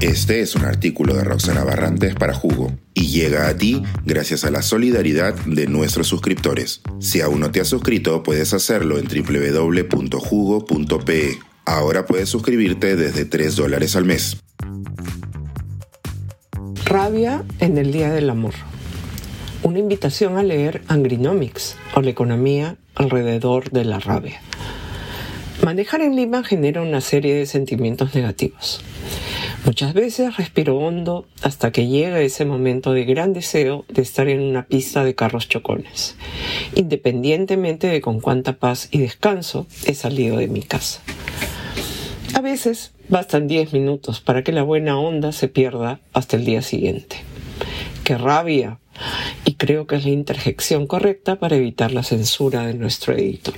Este es un artículo de Roxana Barrantes para Jugo y llega a ti gracias a la solidaridad de nuestros suscriptores. Si aún no te has suscrito, puedes hacerlo en www.jugo.pe. Ahora puedes suscribirte desde 3 dólares al mes. Rabia en el Día del Amor. Una invitación a leer Angrinomics o la economía alrededor de la rabia. Manejar en Lima genera una serie de sentimientos negativos. Muchas veces respiro hondo hasta que llega ese momento de gran deseo de estar en una pista de carros chocones, independientemente de con cuánta paz y descanso he salido de mi casa. A veces bastan 10 minutos para que la buena onda se pierda hasta el día siguiente. ¡Qué rabia! Y creo que es la interjección correcta para evitar la censura de nuestro editor.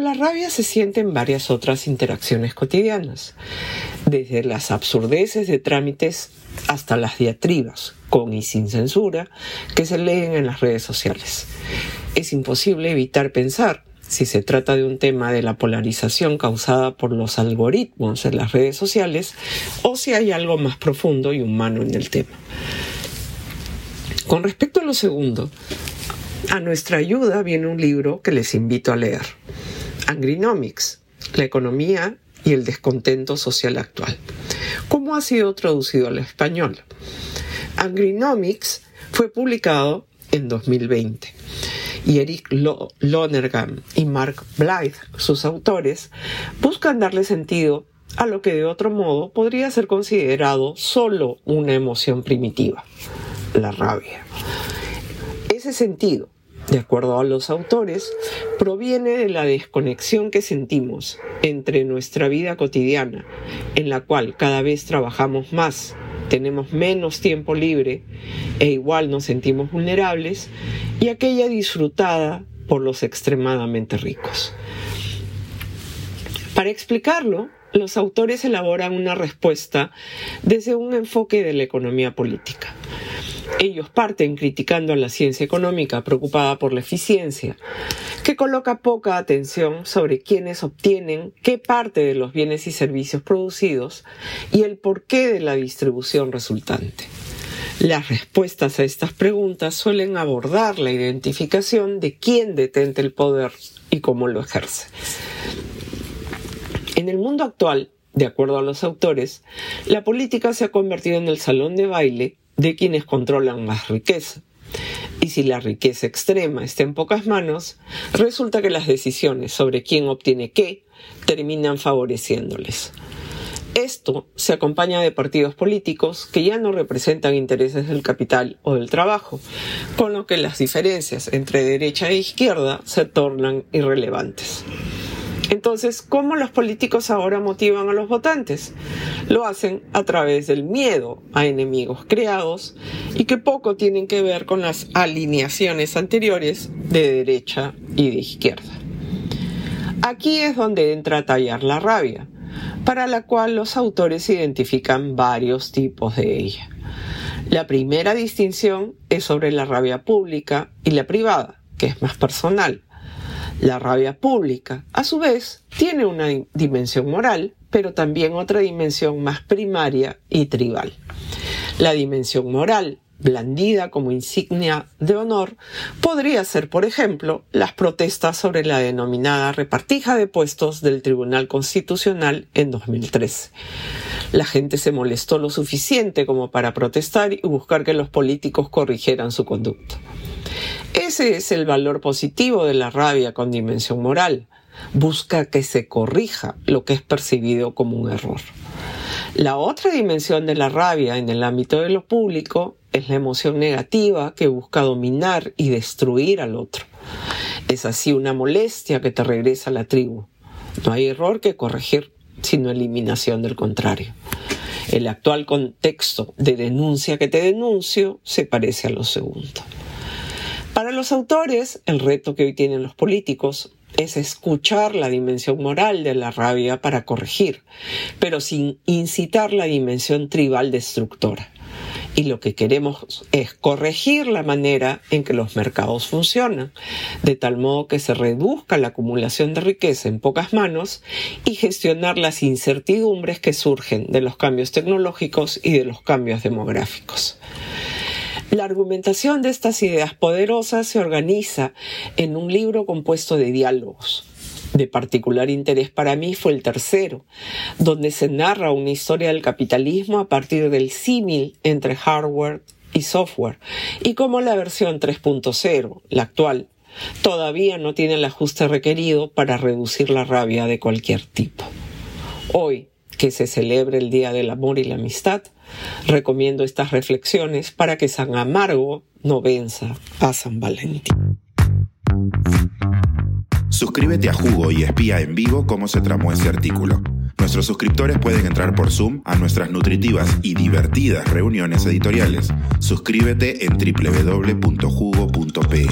La rabia se siente en varias otras interacciones cotidianas, desde las absurdeces de trámites hasta las diatribas, con y sin censura, que se leen en las redes sociales. Es imposible evitar pensar si se trata de un tema de la polarización causada por los algoritmos en las redes sociales o si hay algo más profundo y humano en el tema. Con respecto a lo segundo, a nuestra ayuda viene un libro que les invito a leer. Angrinomics, la economía y el descontento social actual. ¿Cómo ha sido traducido al español? Angrinomics fue publicado en 2020 y Eric Lonergan y Mark Blythe, sus autores, buscan darle sentido a lo que de otro modo podría ser considerado solo una emoción primitiva, la rabia. Ese sentido de acuerdo a los autores, proviene de la desconexión que sentimos entre nuestra vida cotidiana, en la cual cada vez trabajamos más, tenemos menos tiempo libre e igual nos sentimos vulnerables, y aquella disfrutada por los extremadamente ricos. Para explicarlo, los autores elaboran una respuesta desde un enfoque de la economía política. Ellos parten criticando a la ciencia económica preocupada por la eficiencia, que coloca poca atención sobre quiénes obtienen qué parte de los bienes y servicios producidos y el porqué de la distribución resultante. Las respuestas a estas preguntas suelen abordar la identificación de quién detente el poder y cómo lo ejerce. En el mundo actual, de acuerdo a los autores, la política se ha convertido en el salón de baile de quienes controlan más riqueza. Y si la riqueza extrema está en pocas manos, resulta que las decisiones sobre quién obtiene qué terminan favoreciéndoles. Esto se acompaña de partidos políticos que ya no representan intereses del capital o del trabajo, con lo que las diferencias entre derecha e izquierda se tornan irrelevantes. Entonces, ¿cómo los políticos ahora motivan a los votantes? Lo hacen a través del miedo a enemigos creados y que poco tienen que ver con las alineaciones anteriores de derecha y de izquierda. Aquí es donde entra a tallar la rabia, para la cual los autores identifican varios tipos de ella. La primera distinción es sobre la rabia pública y la privada, que es más personal. La rabia pública, a su vez, tiene una dimensión moral, pero también otra dimensión más primaria y tribal. La dimensión moral, blandida como insignia de honor, podría ser, por ejemplo, las protestas sobre la denominada repartija de puestos del Tribunal Constitucional en 2013. La gente se molestó lo suficiente como para protestar y buscar que los políticos corrigieran su conducta. Ese es el valor positivo de la rabia con dimensión moral. Busca que se corrija lo que es percibido como un error. La otra dimensión de la rabia en el ámbito de lo público es la emoción negativa que busca dominar y destruir al otro. Es así una molestia que te regresa a la tribu. No hay error que corregir, sino eliminación del contrario. El actual contexto de denuncia que te denuncio se parece a lo segundo. Para los autores, el reto que hoy tienen los políticos es escuchar la dimensión moral de la rabia para corregir, pero sin incitar la dimensión tribal destructora. y lo que queremos es corregir la manera en que los mercados funcionan, de tal modo que se reduzca la acumulación de riqueza en pocas manos y gestionar las incertidumbres que surgen de los cambios tecnológicos y de los cambios demográficos. La argumentación de estas ideas poderosas se organiza en un libro compuesto de diálogos. De particular interés para mí fue el tercero, donde se narra una historia del capitalismo a partir del símil entre hardware y software, y cómo la versión 3.0, la actual, todavía no tiene el ajuste requerido para reducir la rabia de cualquier tipo. Hoy, que se celebre el Día del Amor y la Amistad, recomiendo estas reflexiones para que San Amargo no venza a San Valentín. Suscríbete a Jugo y espía en vivo cómo se tramó ese artículo. Nuestros suscriptores pueden entrar por Zoom a nuestras nutritivas y divertidas reuniones editoriales. Suscríbete en www.jugo.pe.